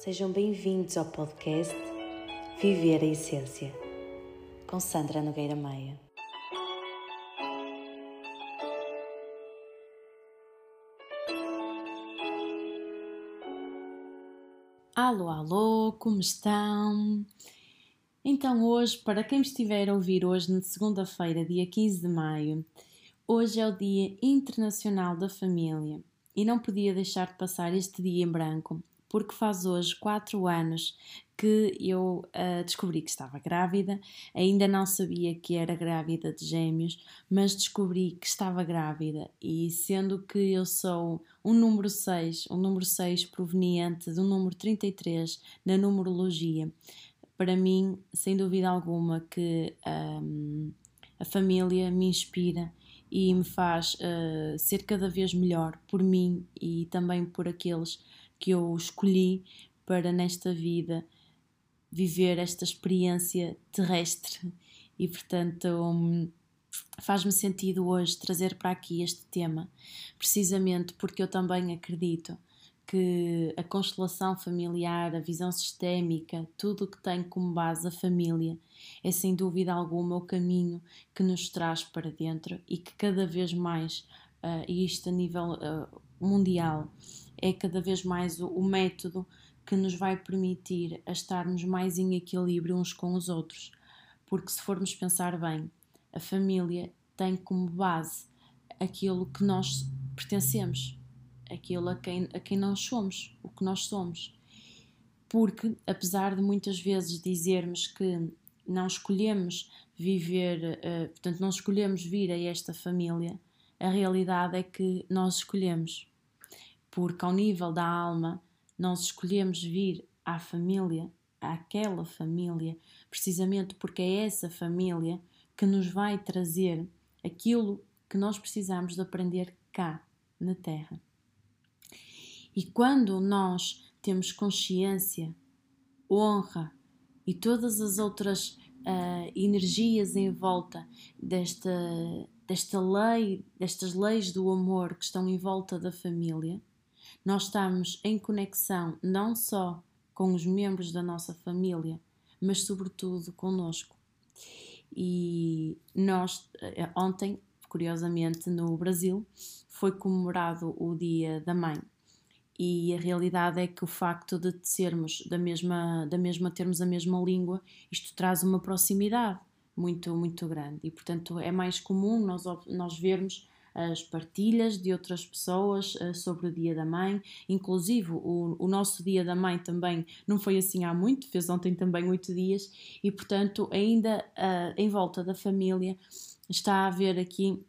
Sejam bem-vindos ao podcast Viver a Essência, com Sandra Nogueira Maia. Alô, alô, como estão? Então, hoje, para quem me estiver a ouvir hoje, na segunda-feira, dia 15 de maio, hoje é o Dia Internacional da Família e não podia deixar de passar este dia em branco, porque faz hoje quatro anos que eu uh, descobri que estava grávida. Ainda não sabia que era grávida de gêmeos, mas descobri que estava grávida. E sendo que eu sou um número 6, um número 6 proveniente do número 33 na numerologia, para mim, sem dúvida alguma, que um, a família me inspira e me faz uh, ser cada vez melhor por mim e também por aqueles que eu escolhi para nesta vida viver esta experiência terrestre. E portanto faz-me sentido hoje trazer para aqui este tema precisamente porque eu também acredito que a constelação familiar, a visão sistémica, tudo o que tem como base a família, é sem dúvida alguma o caminho que nos traz para dentro e que cada vez mais, uh, e isto a nível uh, mundial, é cada vez mais o, o método que nos vai permitir estarmos mais em equilíbrio uns com os outros. Porque se formos pensar bem, a família tem como base aquilo que nós pertencemos aquilo a quem, a quem nós somos, o que nós somos. Porque, apesar de muitas vezes dizermos que não escolhemos viver, uh, portanto, não escolhemos vir a esta família, a realidade é que nós escolhemos. Porque, ao nível da alma, nós escolhemos vir à família, àquela família, precisamente porque é essa família que nos vai trazer aquilo que nós precisamos de aprender cá na Terra. E quando nós temos consciência, honra e todas as outras uh, energias em volta desta, desta lei, destas leis do amor que estão em volta da família, nós estamos em conexão não só com os membros da nossa família, mas sobretudo conosco. E nós, eh, ontem, curiosamente, no Brasil, foi comemorado o Dia da Mãe e a realidade é que o facto de sermos da mesma, da mesma termos a mesma língua, isto traz uma proximidade muito, muito grande e portanto é mais comum nós, nós vermos as partilhas de outras pessoas uh, sobre o Dia da Mãe, inclusive o, o, nosso Dia da Mãe também não foi assim há muito, fez ontem também oito dias, e portanto, ainda uh, em volta da família está a haver aqui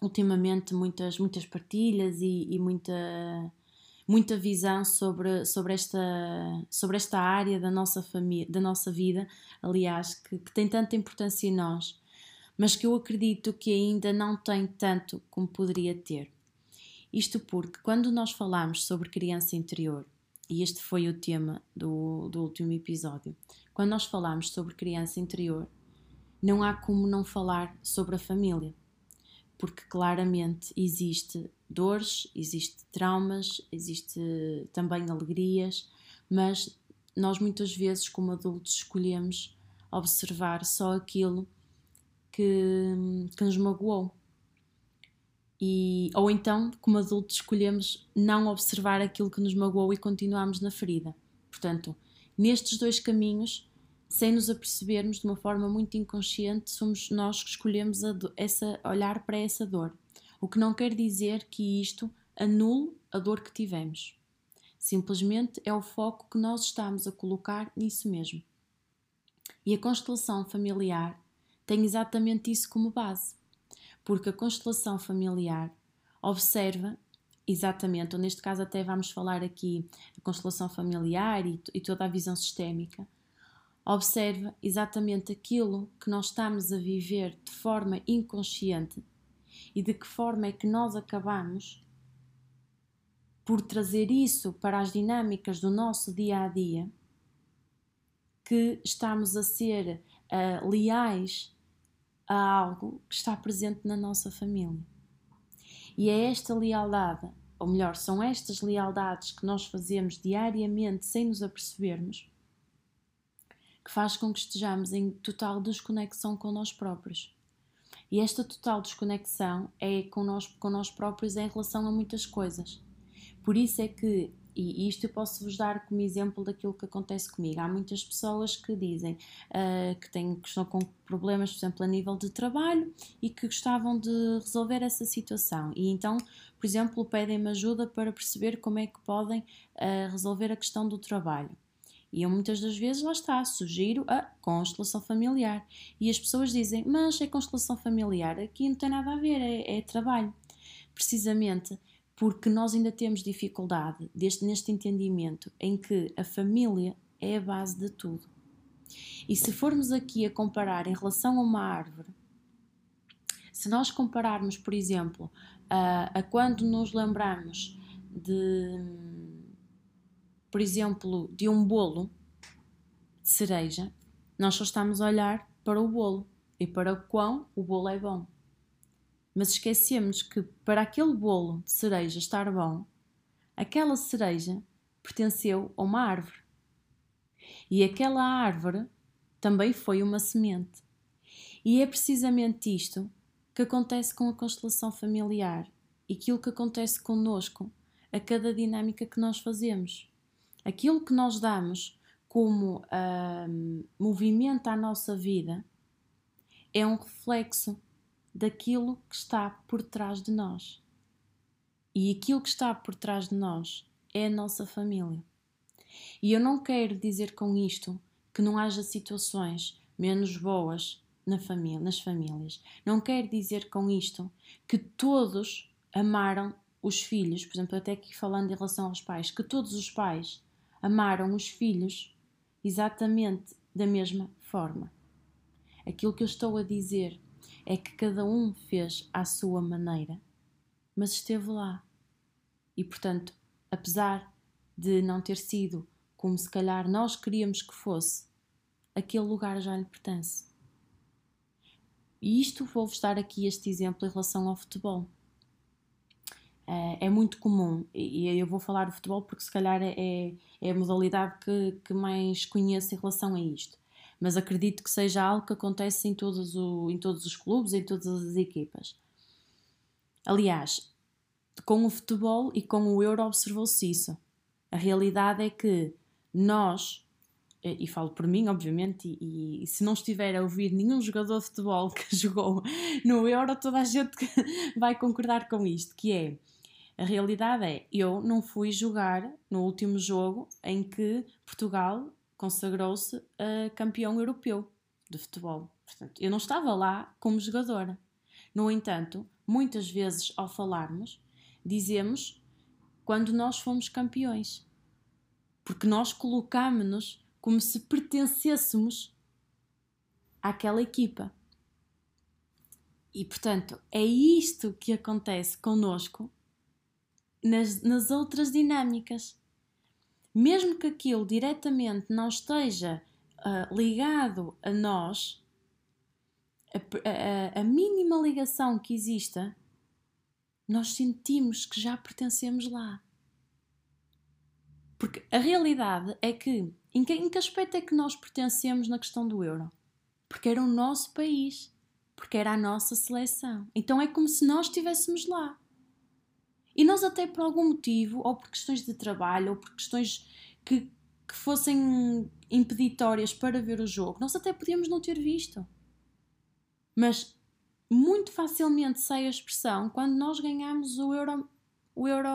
ultimamente muitas, muitas partilhas e, e muita muita visão sobre, sobre, esta, sobre esta área da nossa família, da nossa vida, aliás, que, que tem tanta importância em nós, mas que eu acredito que ainda não tem tanto como poderia ter. Isto porque, quando nós falamos sobre criança interior, e este foi o tema do, do último episódio, quando nós falamos sobre criança interior, não há como não falar sobre a família, porque claramente existe dores, existe traumas, existe também alegrias, mas nós muitas vezes, como adultos, escolhemos observar só aquilo que, que nos magoou. E, ou então, como adultos, escolhemos não observar aquilo que nos magoou e continuamos na ferida. Portanto, nestes dois caminhos, sem nos apercebermos de uma forma muito inconsciente, somos nós que escolhemos essa, olhar para essa dor. O que não quer dizer que isto anule a dor que tivemos. Simplesmente é o foco que nós estamos a colocar nisso mesmo. E a constelação familiar tem exatamente isso como base, porque a constelação familiar observa exatamente, ou neste caso até vamos falar aqui a constelação familiar e, e toda a visão sistémica, observa exatamente aquilo que nós estamos a viver de forma inconsciente e de que forma é que nós acabamos por trazer isso para as dinâmicas do nosso dia a dia, que estamos a ser uh, leais a algo que está presente na nossa família. E é esta lealdade ou melhor, são estas lealdades que nós fazemos diariamente sem nos apercebermos, que faz com que estejamos em total desconexão com nós próprios. E esta total desconexão é com nós, com nós próprios em relação a muitas coisas. Por isso é que e isto eu posso vos dar como exemplo daquilo que acontece comigo. Há muitas pessoas que dizem uh, que, têm, que estão com problemas, por exemplo, a nível de trabalho e que gostavam de resolver essa situação. E então, por exemplo, pedem-me ajuda para perceber como é que podem uh, resolver a questão do trabalho. E eu muitas das vezes, lá está, sugiro a constelação familiar. E as pessoas dizem, mas é constelação familiar, aqui não tem nada a ver, é, é trabalho. Precisamente porque nós ainda temos dificuldade deste, neste entendimento em que a família é a base de tudo. E se formos aqui a comparar em relação a uma árvore, se nós compararmos, por exemplo, a, a quando nos lembramos de, por exemplo, de um bolo de cereja, nós só estamos a olhar para o bolo e para o quão o bolo é bom mas esquecemos que para aquele bolo de cereja estar bom, aquela cereja pertenceu a uma árvore. E aquela árvore também foi uma semente. E é precisamente isto que acontece com a constelação familiar e aquilo que acontece conosco a cada dinâmica que nós fazemos. Aquilo que nós damos como uh, movimento à nossa vida é um reflexo daquilo que está por trás de nós. E aquilo que está por trás de nós é a nossa família. E eu não quero dizer com isto que não haja situações menos boas na família, nas famílias. Não quero dizer com isto que todos amaram os filhos, por exemplo, até aqui falando em relação aos pais, que todos os pais amaram os filhos exatamente da mesma forma. Aquilo que eu estou a dizer é que cada um fez à sua maneira, mas esteve lá. E portanto, apesar de não ter sido como se calhar nós queríamos que fosse, aquele lugar já lhe pertence. E isto vou-vos dar aqui este exemplo em relação ao futebol. É, é muito comum, e eu vou falar do futebol porque se calhar é, é a modalidade que, que mais conheço em relação a isto mas acredito que seja algo que acontece em todos, o, em todos os clubes, em todas as equipas. Aliás, com o futebol e com o Euro observou-se isso. A realidade é que nós, e falo por mim, obviamente, e, e, se não estiver a ouvir nenhum jogador de futebol que jogou no Euro, toda a gente vai concordar com isto, que é a realidade é, eu não fui jogar no último jogo em que Portugal consagrou-se campeão europeu de futebol. Portanto, eu não estava lá como jogadora. No entanto, muitas vezes ao falarmos, dizemos quando nós fomos campeões. Porque nós colocámos-nos como se pertencêssemos àquela equipa. E portanto, é isto que acontece conosco nas, nas outras dinâmicas mesmo que aquilo diretamente não esteja uh, ligado a nós, a, a, a mínima ligação que exista, nós sentimos que já pertencemos lá. Porque a realidade é que em, que, em que aspecto é que nós pertencemos na questão do euro? Porque era o nosso país, porque era a nossa seleção. Então é como se nós estivéssemos lá. E nós, até por algum motivo, ou por questões de trabalho, ou por questões que, que fossem impeditórias para ver o jogo, nós até podíamos não ter visto. Mas muito facilmente sai a expressão quando nós ganhamos o Euro, o Euro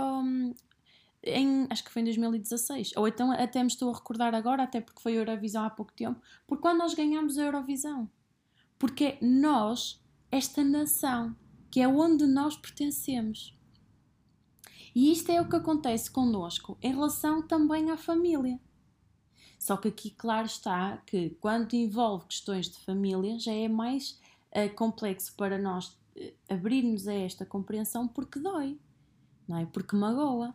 em, acho que foi em 2016, ou então até me estou a recordar agora, até porque foi a Eurovisão há pouco tempo, por quando nós ganhamos a Eurovisão. Porque é nós, esta nação, que é onde nós pertencemos. E isto é o que acontece connosco em relação também à família. Só que aqui, claro está que quando envolve questões de família já é mais uh, complexo para nós uh, abrirmos a esta compreensão porque dói, não é? Porque magoa.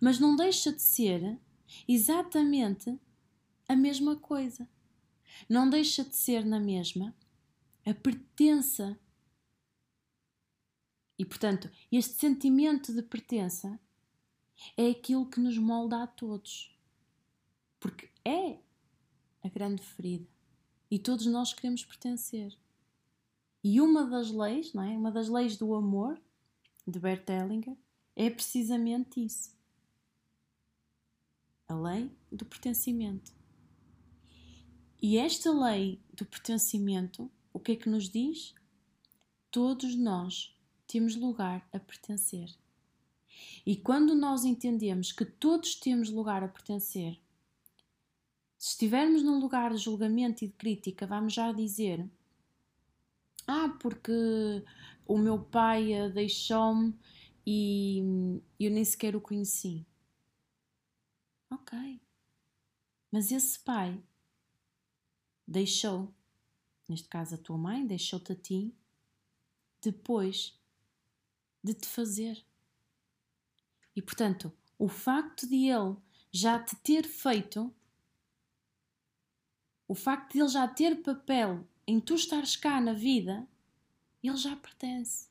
Mas não deixa de ser exatamente a mesma coisa. Não deixa de ser na mesma a pertença e, portanto, este sentimento de pertença É aquilo que nos molda a todos. Porque é a grande ferida. E todos nós queremos pertencer. E uma das leis, não é? Uma das leis do amor, de Bert Hellinger, é precisamente isso. A lei do pertencimento. E esta lei do pertencimento, o que é que nos diz? Todos nós temos lugar a pertencer. E quando nós entendemos que todos temos lugar a pertencer, se estivermos num lugar de julgamento e de crítica, vamos já dizer: Ah, porque o meu pai deixou-me e eu nem sequer o conheci. Ok. Mas esse pai deixou, neste caso a tua mãe, deixou-te a ti, depois de te fazer. E portanto, o facto de ele já te ter feito o facto de ele já ter papel em tu estares cá na vida, ele já pertence.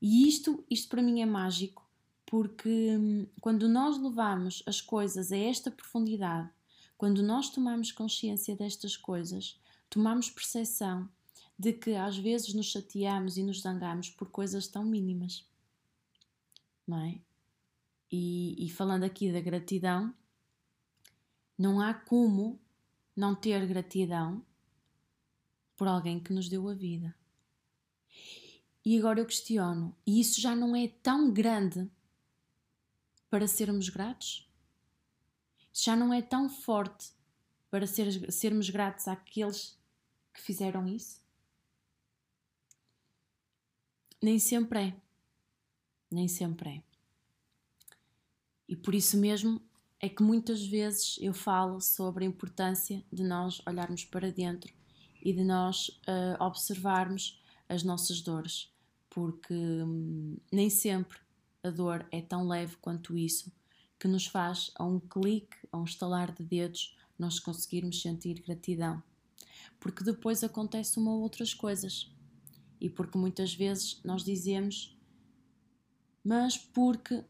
E isto, isto para mim é mágico, porque hum, quando nós levamos as coisas a esta profundidade, quando nós tomamos consciência destas coisas, tomamos percepção de que às vezes nos chateamos e nos zangamos por coisas tão mínimas. Não é? E, e falando aqui da gratidão, não há como não ter gratidão por alguém que nos deu a vida. E agora eu questiono: e isso já não é tão grande para sermos gratos? Já não é tão forte para ser, sermos gratos àqueles que fizeram isso? Nem sempre é. Nem sempre é. E por isso mesmo é que muitas vezes eu falo sobre a importância de nós olharmos para dentro e de nós uh, observarmos as nossas dores, porque hum, nem sempre a dor é tão leve quanto isso, que nos faz, a um clique, a um estalar de dedos, nós conseguirmos sentir gratidão. Porque depois acontece uma ou outras coisas. E porque muitas vezes nós dizemos, mas porque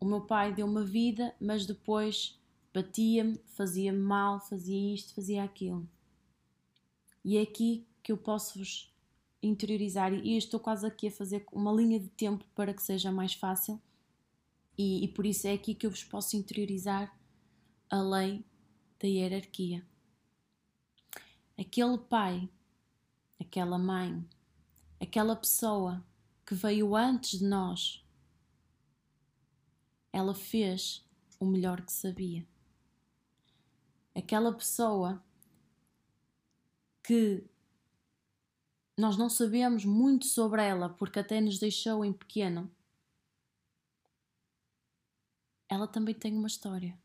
o meu pai deu uma vida, mas depois batia-me, fazia-me mal, fazia isto, fazia aquilo. E é aqui que eu posso vos interiorizar, e estou quase aqui a fazer uma linha de tempo para que seja mais fácil, e, e por isso é aqui que eu vos posso interiorizar a lei da hierarquia. Aquele pai, aquela mãe, aquela pessoa que veio antes de nós ela fez o melhor que sabia. Aquela pessoa que nós não sabemos muito sobre ela porque até nos deixou em pequeno, ela também tem uma história.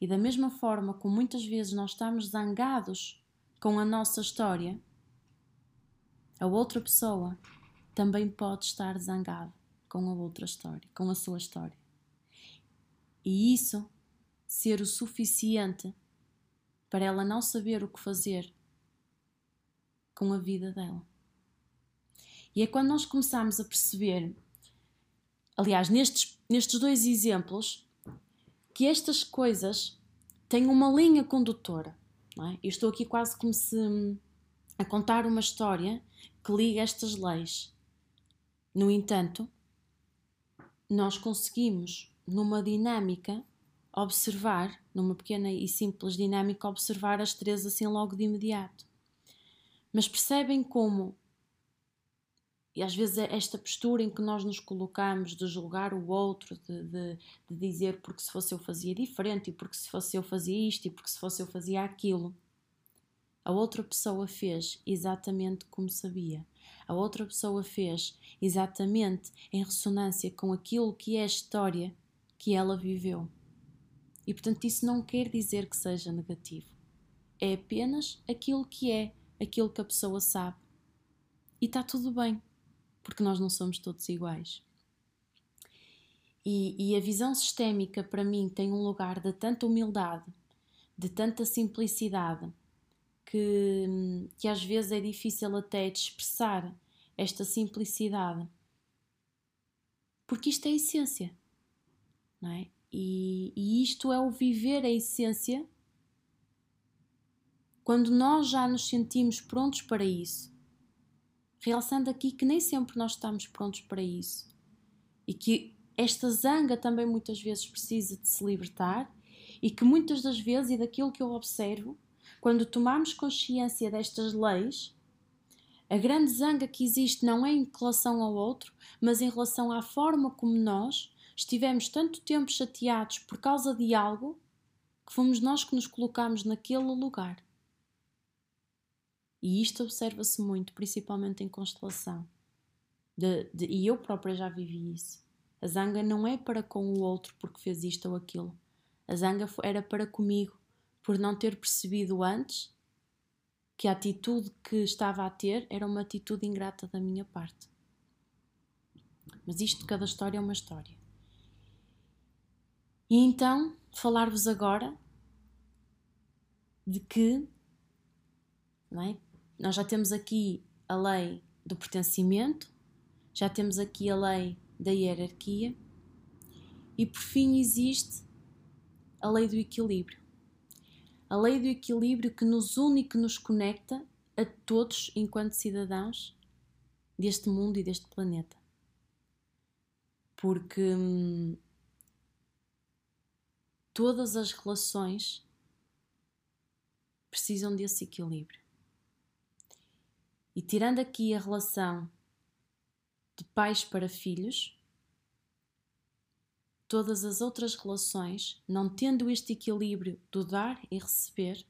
E da mesma forma como muitas vezes nós estamos zangados com a nossa história, a outra pessoa também pode estar zangada com a outra história, com a sua história e isso ser o suficiente para ela não saber o que fazer com a vida dela. E é quando nós começamos a perceber, aliás, nestes, nestes dois exemplos, que estas coisas têm uma linha condutora. É? Eu estou aqui quase como se a contar uma história que liga estas leis. No entanto, nós conseguimos numa dinâmica, observar, numa pequena e simples dinâmica, observar as três assim logo de imediato. Mas percebem como, e às vezes é esta postura em que nós nos colocamos de julgar o outro, de, de, de dizer porque se fosse eu fazia diferente, e porque se fosse eu fazia isto, e porque se fosse eu fazia aquilo. A outra pessoa fez exatamente como sabia. A outra pessoa fez exatamente em ressonância com aquilo que é a história que ela viveu. E portanto, isso não quer dizer que seja negativo. É apenas aquilo que é, aquilo que a pessoa sabe. E está tudo bem, porque nós não somos todos iguais. E, e, a visão sistémica, para mim, tem um lugar de tanta humildade, de tanta simplicidade, que, que às vezes é difícil até de expressar esta simplicidade. Porque isto é a essência. não é? E, e isto é o viver a essência quando nós já nos sentimos prontos para isso. Realçando aqui que nem sempre nós estamos prontos para isso e que esta zanga também muitas vezes precisa de se libertar e que muitas das vezes, e daquilo que eu observo, quando tomamos consciência destas leis, a grande zanga que existe não é em relação ao outro, mas em relação à forma como nós estivemos tanto tempo chateados por causa de algo que fomos nós que nos colocamos naquele lugar. E isto observa-se muito, principalmente em constelação. De, de, e eu própria já vivi isso. A zanga não é para com o outro porque fez isto ou aquilo. A zanga era para comigo por não ter percebido antes que a atitude que estava a ter era uma atitude ingrata da minha parte. Mas isto, cada história é uma história. E então, falar-vos agora de que é? nós já temos aqui a lei do pertencimento, já temos aqui a lei da hierarquia e por fim existe a lei do equilíbrio. A lei do equilíbrio que nos une e que nos conecta a todos enquanto cidadãos deste mundo e deste planeta. Porque hum, todas as relações precisam desse equilíbrio. E tirando aqui a relação de pais para filhos, todas as outras relações, não tendo este equilíbrio do dar e receber,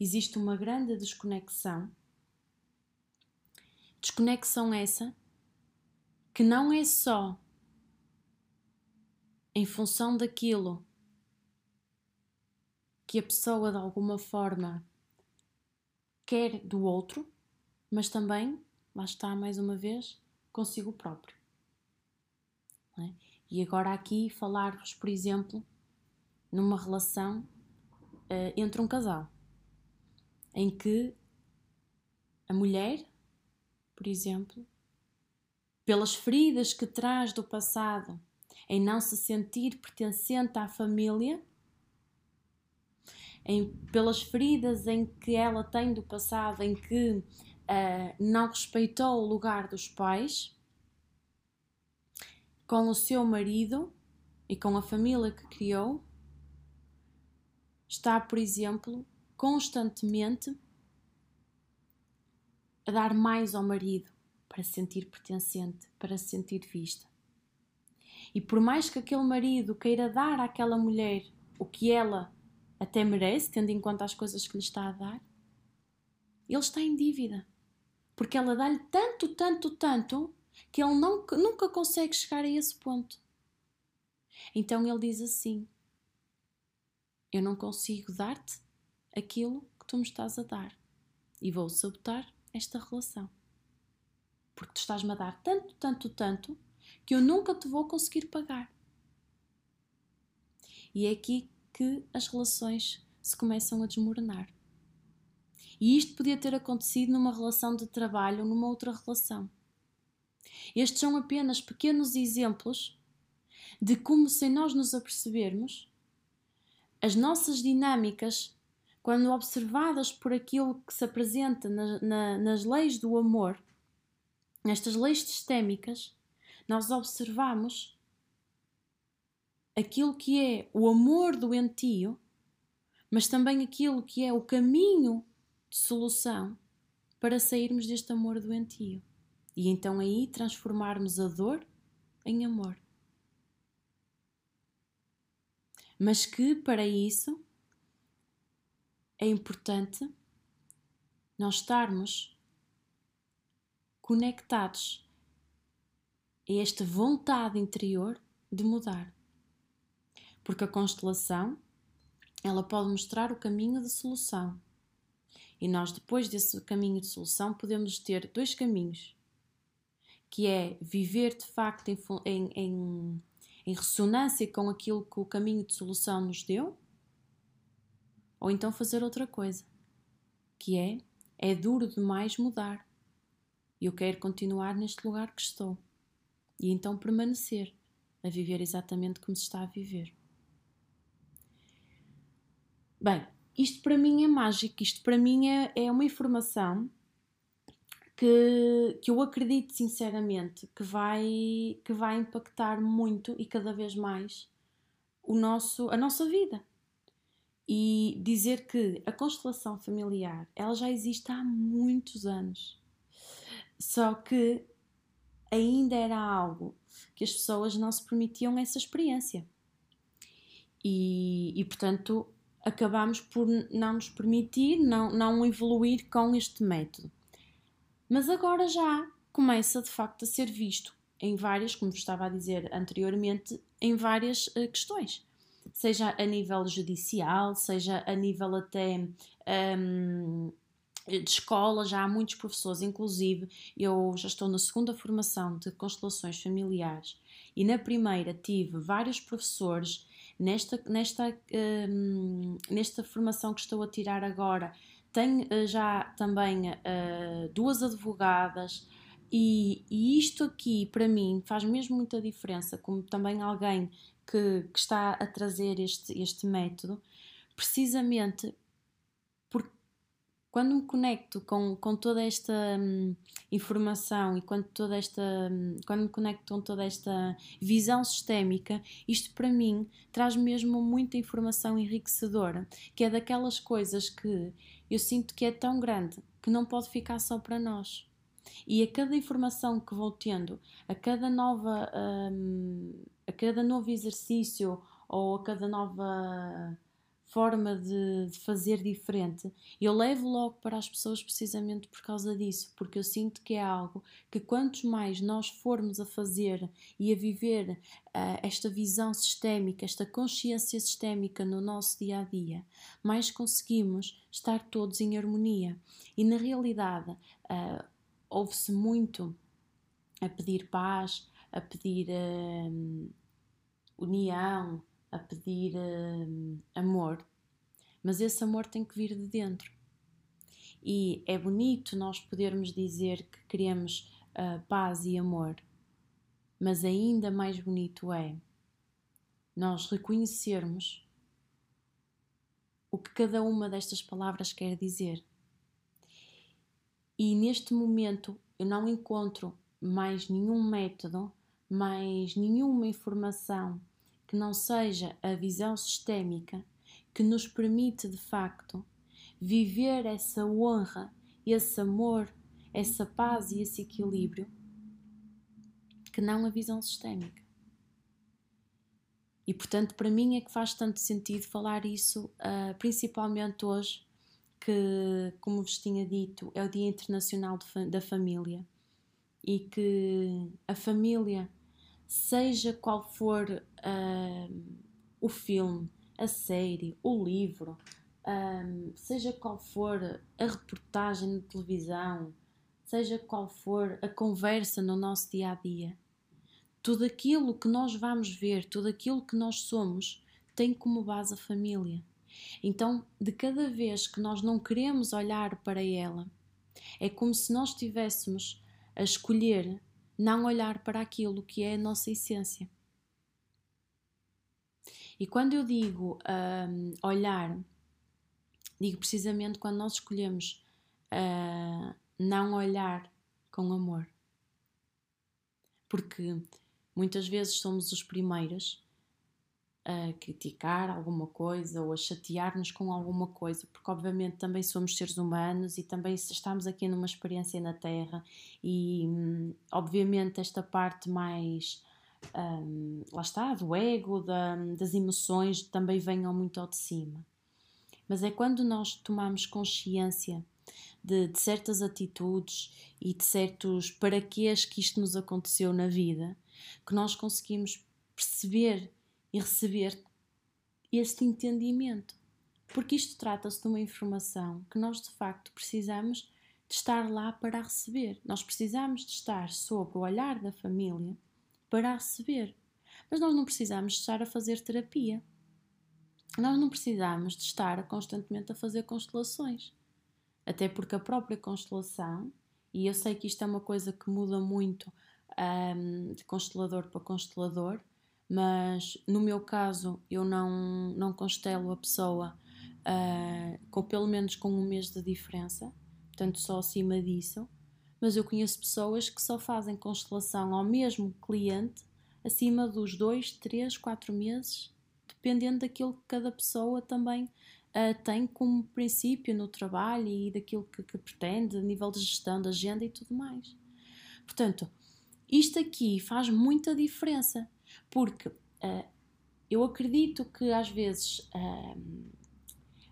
existe uma grande desconexão. Desconexão essa que não é só em função daquilo que a pessoa de alguma forma quer do outro, mas também, lá está mais uma vez, consigo próprio. E agora aqui falar-vos, por exemplo, numa relação uh, entre um casal, em que a mulher, por exemplo, pelas feridas que traz do passado, em não se sentir pertencente à família, em, pelas feridas em que ela tem do passado, em que uh, não respeitou o lugar dos pais, com o seu marido e com a família que criou, está, por exemplo, constantemente a dar mais ao marido para se sentir pertencente, para se sentir vista. E por mais que aquele marido queira dar àquela mulher o que ela até merece, tendo em conta as coisas que lhe está a dar, ele está em dívida. Porque ela dá-lhe tanto, tanto, tanto, que ele não, nunca consegue chegar a esse ponto. Então ele diz assim: Eu não consigo dar-te aquilo que tu me estás a dar e vou sabotar esta relação. Porque tu estás-me a dar tanto, tanto, tanto que eu nunca te vou conseguir pagar. E é aqui que as relações se começam a desmoronar. E isto podia ter acontecido numa relação de trabalho ou numa outra relação. Estes são apenas pequenos exemplos de como, sem nós nos apercebermos, as nossas dinâmicas, quando observadas por aquilo que se apresenta na, na, nas leis do amor, nestas leis sistémicas, nós observamos aquilo que é o amor doentio, mas também aquilo que é o caminho de solução para sairmos deste amor doentio e então aí transformarmos a dor em amor. Mas que para isso é importante nós estarmos conectados a esta vontade interior de mudar. Porque a constelação ela pode mostrar o caminho de solução. E nós, depois desse caminho de solução, podemos ter dois caminhos que é viver de facto em, em, em, em ressonância com aquilo que o caminho de solução nos deu, ou então fazer outra coisa, que é é duro demais mudar. Eu quero continuar neste lugar que estou. E então permanecer. a viver exatamente como se está a viver. Bem, isto para mim é mágico, isto para mim é, é uma informação que, que eu acredito sinceramente que vai, que vai impactar muito e cada vez mais o nosso, a nossa vida. E dizer que a constelação familiar ela já existe há muitos anos. Só que ainda era algo que as pessoas não se permitiam essa experiência. E, e portanto, acabamos por não nos permitir, não, não evoluir com este método. Mas agora já começa de facto a ser visto em várias, como estava a dizer anteriormente, em várias uh, questões. Seja a nível judicial, seja a nível até um, de escola, já há muitos professores, inclusive eu já estou na segunda formação de constelações familiares e na primeira tive vários professores. Nesta, nesta, um, nesta formação que estou a tirar agora, tenho uh, já também uh, duas advogadas, e, e, isto aqui para mim faz mesmo muita diferença, como também alguém que, que está a trazer este, este método, precisamente quando me conecto com, com toda esta hum, informação e quando, toda esta, hum, quando me conecto com toda esta visão sistémica, isto para mim traz mesmo muita informação enriquecedora, que é daquelas coisas que eu sinto que é tão grande que não pode ficar só para nós. E a cada informação que vou tendo, a cada nova, hum, a cada novo exercício ou a cada nova forma de, de, fazer diferente, eu levo logo para as pessoas precisamente por causa disso, porque eu sinto que é algo que quantos mais nós formos a fazer e a viver uh, esta visão sistémica, esta consciência sistémica no nosso dia a dia, mais conseguimos estar todos em harmonia. E na realidade, uh, ouve-se muito a pedir paz, a pedir uh, união, a pedir uh, amor, mas esse amor tem que vir de dentro. E é bonito nós podermos dizer que queremos uh, paz e amor, mas ainda mais bonito é nós reconhecermos o que cada uma destas palavras quer dizer. E neste momento eu não encontro mais nenhum método, mais nenhuma informação que não seja a visão sistémica que nos permite de facto viver essa honra, esse amor, essa paz e esse equilíbrio, que não a visão sistémica. E portanto, para mim é que faz tanto sentido falar isso, uh, principalmente hoje, que, como vos tinha dito, é o Dia Internacional da Família e que a família seja qual for uh, o filme, a série, o livro, um, seja qual for a reportagem na televisão, seja qual for a conversa no nosso dia a dia, tudo aquilo que nós vamos ver, tudo aquilo que nós somos, tem como base a família. Então, de cada vez que nós não queremos olhar para ela, é como se nós estivéssemos a escolher não olhar para aquilo que é a nossa essência. E quando eu digo um, olhar, digo precisamente quando nós escolhemos uh, não olhar com amor. Porque muitas vezes somos os primeiros a criticar alguma coisa ou a chatear-nos com alguma coisa, porque obviamente também somos seres humanos e também estamos aqui numa experiência na Terra e hum, obviamente esta parte mais um, lá está, do ego, da, das emoções também venham muito ao de cima. Mas é quando nós tomamos consciência de, de certas atitudes e de certos para que isto nos aconteceu na vida, que nós conseguimos perceber e receber este entendimento. Porque isto trata-se de uma informação que nós de facto precisamos de estar lá para receber. Nós precisamos de estar sob o olhar da família para receber. Mas nós não precisamos de estar a fazer terapia. Nós não precisamos de estar constantemente a fazer constelações. Até porque a própria constelação, e eu sei que isto é uma coisa que muda muito um, de constelador para constelador, mas no meu caso eu não, não constelo a pessoa uh, com pelo menos com um mês de diferença, portanto só acima disso. Mas eu conheço pessoas que só fazem constelação ao mesmo cliente acima dos 2, 3, 4 meses, dependendo daquilo que cada pessoa também uh, tem como princípio no trabalho e daquilo que, que pretende, a nível de gestão da agenda e tudo mais. Portanto, isto aqui faz muita diferença, porque uh, eu acredito que às vezes uh,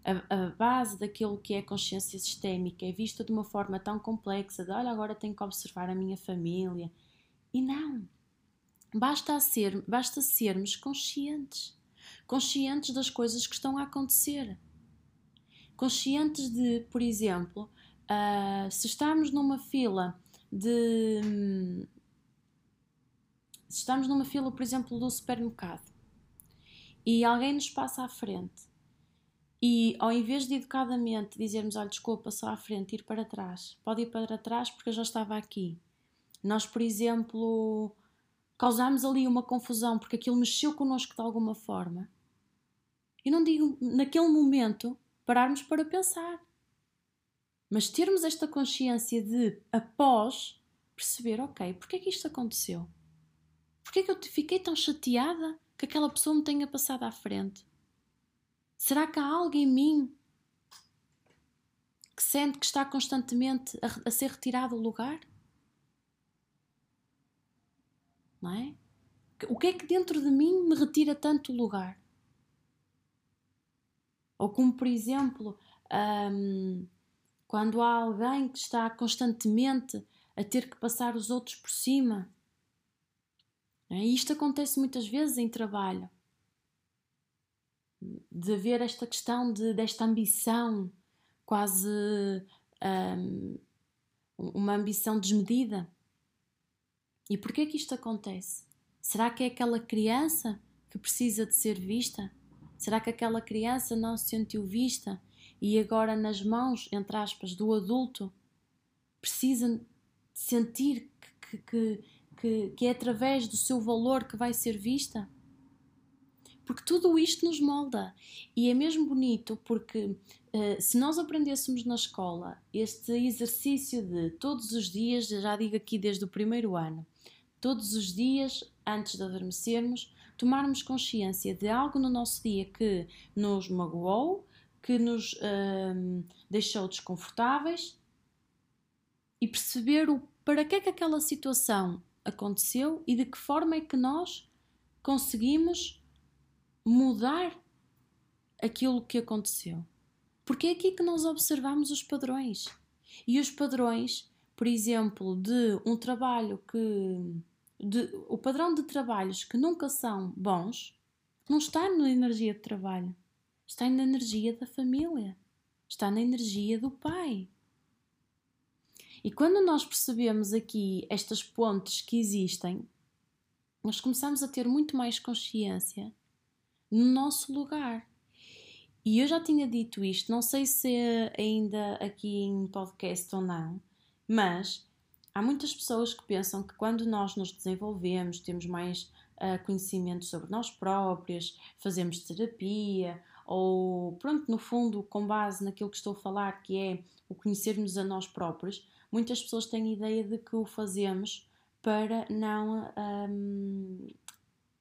a, a, base daquilo que é consciência sistémica é vista de uma forma tão complexa, de olha, agora tenho que observar a minha família. E não. Basta, ser, basta sermos conscientes. Conscientes das coisas que estão a acontecer. Conscientes de, por exemplo, uh, se estamos numa fila de. Se estamos numa fila, por exemplo, do supermercado e alguém nos passa à frente e ao invés de educadamente dizermos, olha, desculpa, só à frente, ir para trás, pode ir para trás porque eu já estava aqui. Nós, por exemplo, causámos ali uma confusão porque aquilo mexeu connosco de alguma forma. Eu não digo naquele momento pararmos para pensar. Mas termos esta consciência de, após, perceber, ok, porque é que isto aconteceu? Porquê é que eu fiquei tão chateada que aquela pessoa me tenha passado à frente? Será que há algo em mim que sente que está constantemente a, a ser retirado o lugar? Não é? O que é que dentro de mim me retira tanto o lugar? Ou como, por exemplo, um, quando há alguém que está constantemente a ter que passar os outros por cima. É? Isto acontece muitas vezes em trabalho. De haver esta questão de, desta ambição, quase um, uma ambição desmedida. E porquê que isto acontece? Será que é aquela criança que precisa de ser vista? Será que aquela criança não se sentiu vista e agora nas mãos, entre aspas, do adulto, precisa sentir que, que, que, que é através do seu valor que vai ser vista? Porque tudo isto nos molda. E é mesmo bonito porque uh, se nós aprendêssemos na escola este exercício de todos os dias, já digo aqui desde o primeiro ano, todos os dias, antes de adormecermos, tomarmos consciência de algo no nosso dia que nos magoou, que nos hum, deixou desconfortáveis e perceber o para que é que aquela situação aconteceu e de que forma é que nós conseguimos mudar aquilo que aconteceu. Porque é aqui que nós observamos os padrões. E os padrões, por exemplo, de um trabalho que. De, o padrão de trabalhos que nunca são bons não está na energia de trabalho está na energia da família, está na energia do pai. E quando nós percebemos aqui estas pontes que existem, nós começamos a ter muito mais consciência no nosso lugar. E eu já tinha dito isto, não sei se ainda aqui em podcast ou não, mas há muitas pessoas que pensam que quando nós nos desenvolvemos, temos mais uh, conhecimento sobre nós próprios, fazemos terapia ou pronto, no fundo, com base naquilo que estou a falar, que é o conhecermos a nós próprios, muitas pessoas têm ideia de que o fazemos para não um,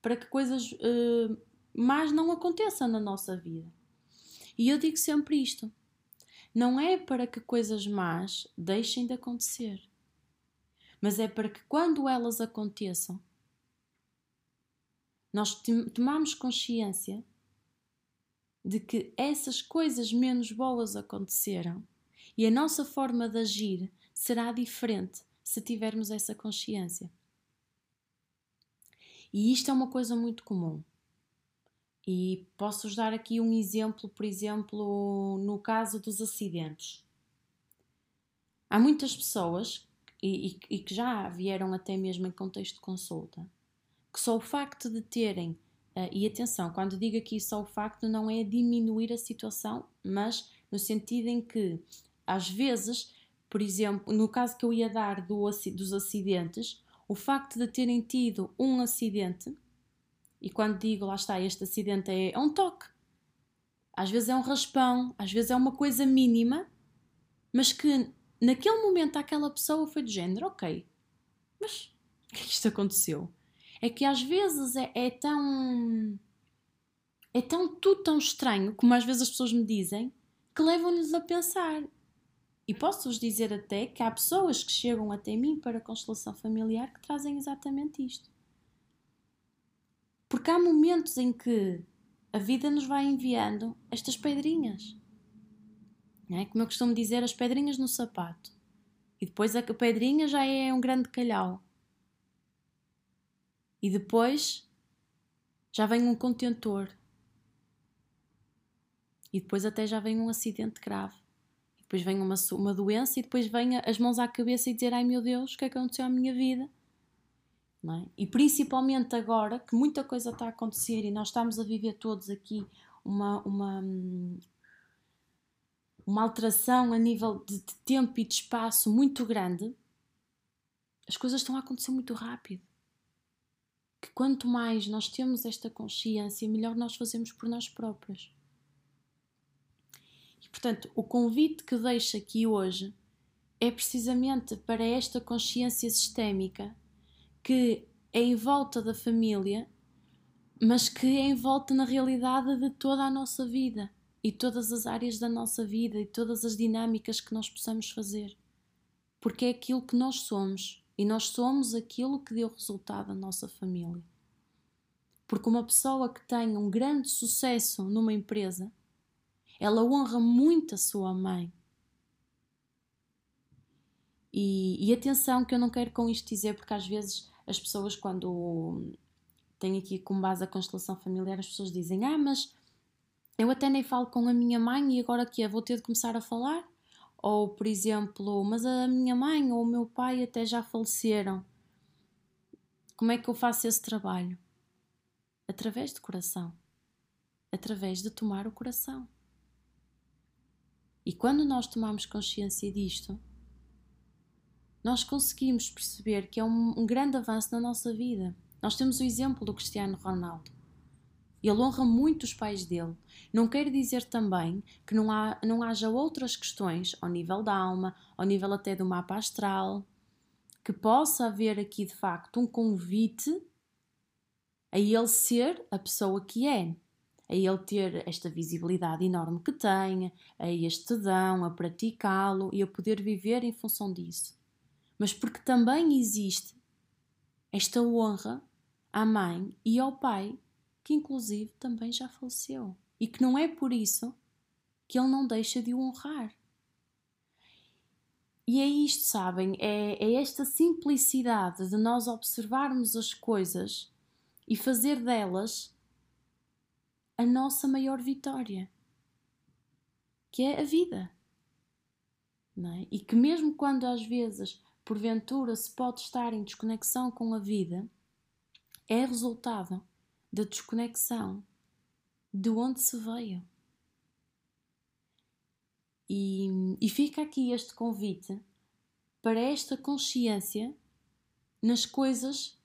para que coisas uh, más não aconteçam na nossa vida. E eu digo sempre isto: não é para que coisas más deixem de acontecer, mas é para que quando elas aconteçam, nós tomamos consciência de que essas coisas menos boas aconteceram e a nossa forma de agir será diferente se tivermos essa consciência. E isto é uma coisa muito comum. E posso-vos dar aqui um exemplo, por exemplo, no caso dos acidentes. Há muitas pessoas, e, e, e que já vieram até mesmo em contexto de consulta, que só o facto de terem Uh, e atenção, quando digo aqui só o facto, não é diminuir a situação, mas no sentido em que, às vezes, por exemplo, no caso que eu ia dar do, dos acidentes, o facto de terem tido um acidente E quando digo, lá está, este acidente é, é um toque. Às vezes é um raspão, às vezes é uma coisa mínima, mas que naquele momento aquela pessoa foi do género, ok, mas o que é que isto aconteceu? É que às vezes é, é tão. É tão tudo tão estranho, como às vezes as pessoas me dizem, que levam-nos a pensar. E posso-vos dizer até que há pessoas que chegam até mim para a constelação familiar que trazem exatamente isto. Porque há momentos em que a vida nos vai enviando estas pedrinhas. É? Como eu costumo dizer, as pedrinhas no sapato. E depois a pedrinha já é um grande calhau. E depois já vem um contentor. E depois até já vem um acidente grave. Depois vem uma, uma doença e depois vem as mãos à cabeça e dizer: Ai meu Deus, o que é que aconteceu à minha vida? É? E principalmente agora que muita coisa está a acontecer e nós estamos a viver todos aqui uma, uma, uma alteração a nível de, de tempo e de espaço muito grande, as coisas estão a acontecer muito rápido. Que quanto mais nós temos esta consciência, melhor nós fazemos por nós próprios. Portanto, o convite que deixo aqui hoje é precisamente para esta consciência sistémica que é em volta da família, mas que é em volta na realidade de toda a nossa vida e todas as áreas da nossa vida e todas as dinâmicas que nós possamos fazer. Porque é aquilo que nós somos e nós somos aquilo que deu resultado à nossa família. Porque uma pessoa que tem um grande sucesso numa empresa, ela honra muito a sua mãe. E, e atenção, que eu não quero com isto dizer, porque às vezes as pessoas, quando têm aqui como base a constelação familiar, as pessoas dizem: Ah, mas eu até nem falo com a minha mãe e agora que é? Vou ter de começar a falar? Ou, por exemplo, mas a minha mãe ou o meu pai até já faleceram. Como é que eu faço esse trabalho? Através do coração. Através de tomar o coração. E quando nós tomamos consciência disto, nós conseguimos perceber que é um, um grande avanço na nossa vida. Nós temos o exemplo do Cristiano Ronaldo. Ele honra muito os pais dele. Não quer dizer também que não, há, não haja outras questões ao nível da alma, ao nível até do mapa astral, que possa haver aqui de facto um convite a ele ser a pessoa que é, a ele ter esta visibilidade enorme que tem, a este dão, a praticá-lo e a poder viver em função disso. Mas porque também existe esta honra à mãe e ao pai que inclusive também já faleceu. E que não é por isso que ele não deixa de o honrar. E é isto, sabem? É, é esta simplicidade de nós observarmos as coisas e fazer delas a nossa maior vitória, que é a vida. É? E que, mesmo quando às vezes, porventura, se pode estar em desconexão com a vida, é resultado da desconexão de onde se veio. E, e fica aqui este convite para esta consciência nas coisas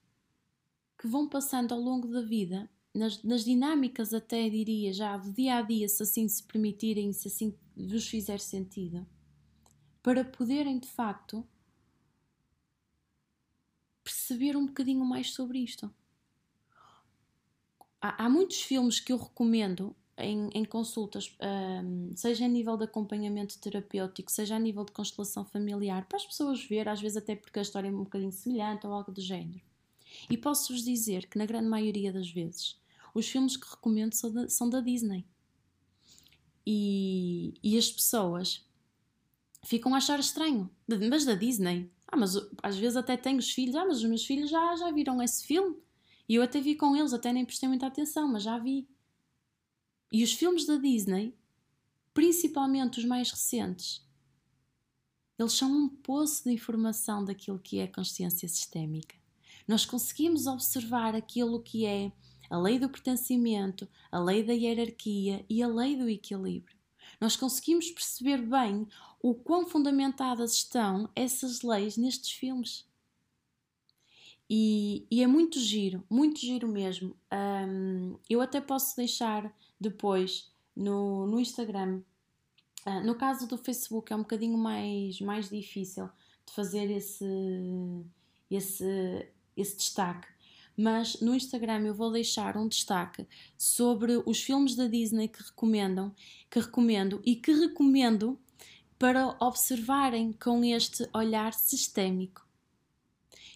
que vão passando ao longo da vida, nas, nas, dinâmicas, até diria já do dia a dia, se assim se permitirem, se assim vos fizer sentido, para poderem de facto perceber um bocadinho mais sobre isto há, há muitos filmes que eu recomendo em, em consultas, um, seja a nível de acompanhamento terapêutico, seja a nível de constelação familiar, para as pessoas ver, às vezes até porque a história é um bocadinho semelhante ou algo do género. E posso-vos dizer que, na grande maioria das vezes, os filmes que recomendo são da, são da Disney. E, e as pessoas ficam a achar estranho. Mas da Disney? Ah, mas às vezes até tenho os filhos. Ah, mas os meus filhos já, já viram esse filme? E eu até vi com eles, até nem prestei muita atenção, mas já vi. E os filmes da Disney, principalmente os mais recentes, eles são um poço de informação daquilo que é consciência sistémica. Nós conseguimos observar aquilo que é a lei do pertencimento, a lei da hierarquia e a lei do equilíbrio. Nós conseguimos perceber bem o quão fundamentadas estão essas leis nestes filmes. E, e, é muito giro, muito giro mesmo. Um, eu até posso deixar depois no, no Instagram. Uh, no caso do Facebook é um bocadinho mais, mais difícil de fazer esse, esse, esse destaque. Mas no Instagram eu vou deixar um destaque sobre os filmes da Disney que recomendam, que recomendo e que recomendo para observarem com este olhar sistémico.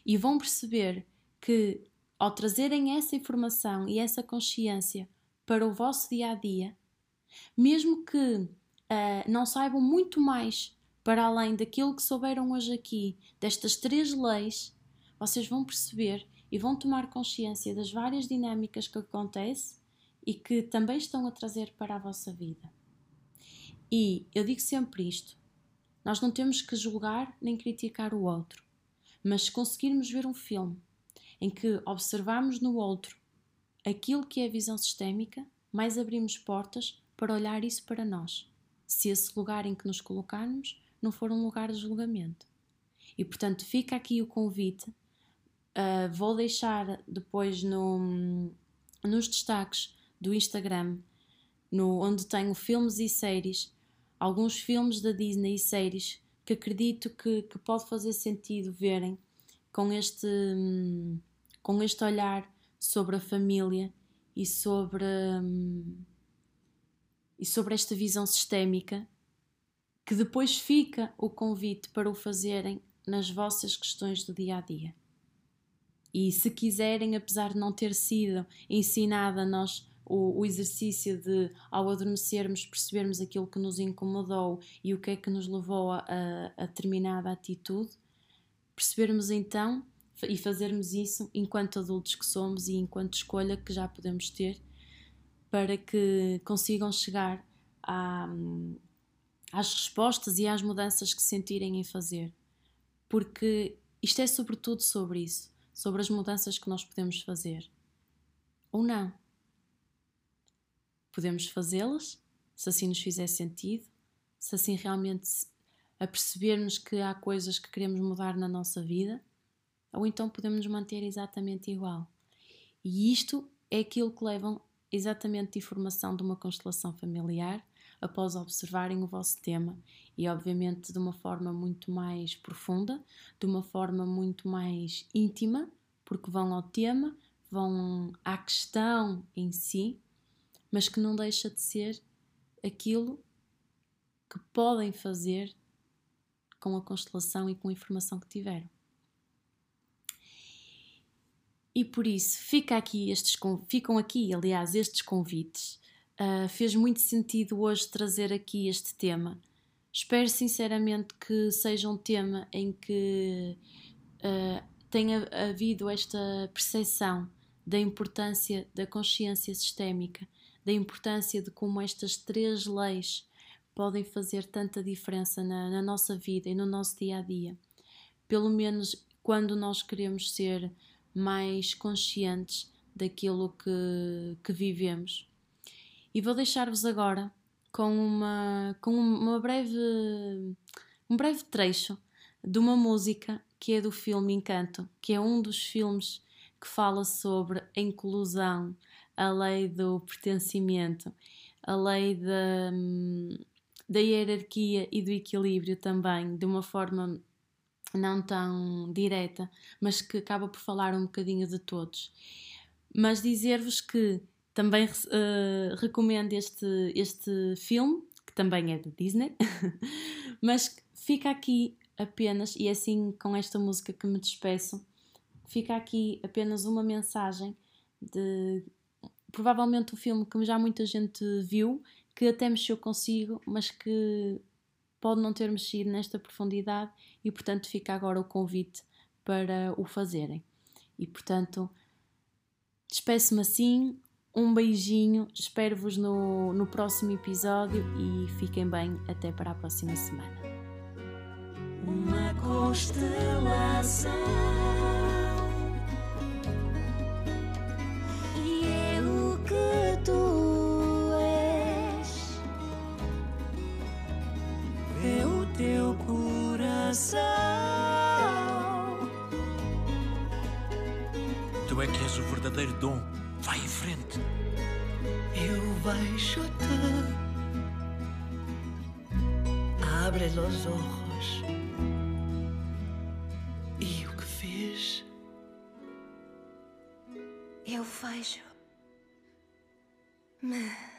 E vão perceber que ao trazerem essa informação e essa consciência para o vosso dia a dia, mesmo que uh, não saibam muito mais para além daquilo que souberam hoje aqui, destas três leis, vocês vão perceber e vão tomar consciência das várias dinâmicas que acontecem e que também estão a trazer para a vossa vida. E eu digo sempre isto: nós não temos que julgar nem criticar o outro, mas se conseguirmos ver um filme em que observamos no outro aquilo que é a visão sistémica, mais abrimos portas para olhar isso para nós, se esse lugar em que nos colocarmos não for um lugar de julgamento. E portanto, fica aqui o convite. Uh, vou deixar depois no, nos destaques do Instagram, no, onde tenho filmes e séries, alguns filmes da Disney e séries que acredito que, que pode fazer sentido verem com este, com este olhar sobre a família e sobre, e sobre esta visão sistémica que depois fica o convite para o fazerem nas vossas questões do dia a dia. E se quiserem, apesar de não ter sido ensinada a nós o, o, exercício de, ao adormecermos, percebermos aquilo que nos incomodou e o que é que nos levou a, a, determinada atitude, percebermos então e fazermos isso enquanto adultos que somos e enquanto escolha que já podemos ter para que consigam chegar a, às respostas e às mudanças que sentirem em fazer. Porque isto é sobretudo sobre isso, sobre as mudanças que nós podemos fazer. Ou não. Podemos fazê-las, se assim nos fizer sentido, se assim realmente apercebermos que há coisas que queremos mudar na nossa vida, ou então podemos nos manter exatamente igual. E isto é aquilo que levam exatamente de informação de uma constelação familiar após observarem o vosso tema e, obviamente, de uma forma muito mais profunda, de uma forma muito mais íntima, porque vão ao tema, vão à questão em si, mas que não deixa de ser aquilo que podem fazer com a constelação e com a informação que tiveram. E por isso fica aqui estes, ficam aqui, aliás, estes convites Uh, fez muito sentido hoje trazer aqui este tema. Espero sinceramente que seja um tema em que uh, tenha havido esta percepção da importância da consciência sistémica, da importância de como estas três leis podem fazer tanta diferença na, na nossa vida e no nosso dia a dia. Pelo menos quando nós queremos ser mais conscientes daquilo que, que vivemos. E vou deixar-vos agora com uma com uma breve um breve trecho de uma música que é do filme Encanto, que é um dos filmes que fala sobre a inclusão, a lei do pertencimento, a lei da, da hierarquia e do equilíbrio também, de uma forma não tão direta, mas que acaba por falar um bocadinho de todos. Mas dizer-vos que também uh, recomendo este, este filme, que também é de Disney, mas fica aqui apenas, e é assim com esta música que me despeço, fica aqui apenas uma mensagem de provavelmente um filme que já muita gente viu, que até mexeu consigo, mas que pode não ter mexido nesta profundidade e portanto fica agora o convite para o fazerem. E portanto, despeço-me assim, um beijinho, espero-vos no, no próximo episódio e fiquem bem até para a próxima semana. Uma constelação e é o que tu és, é o teu coração é que és o verdadeiro dom. Vai em frente. Eu vejo-te. Abre os ojos. E o que fiz? Eu vejo. Me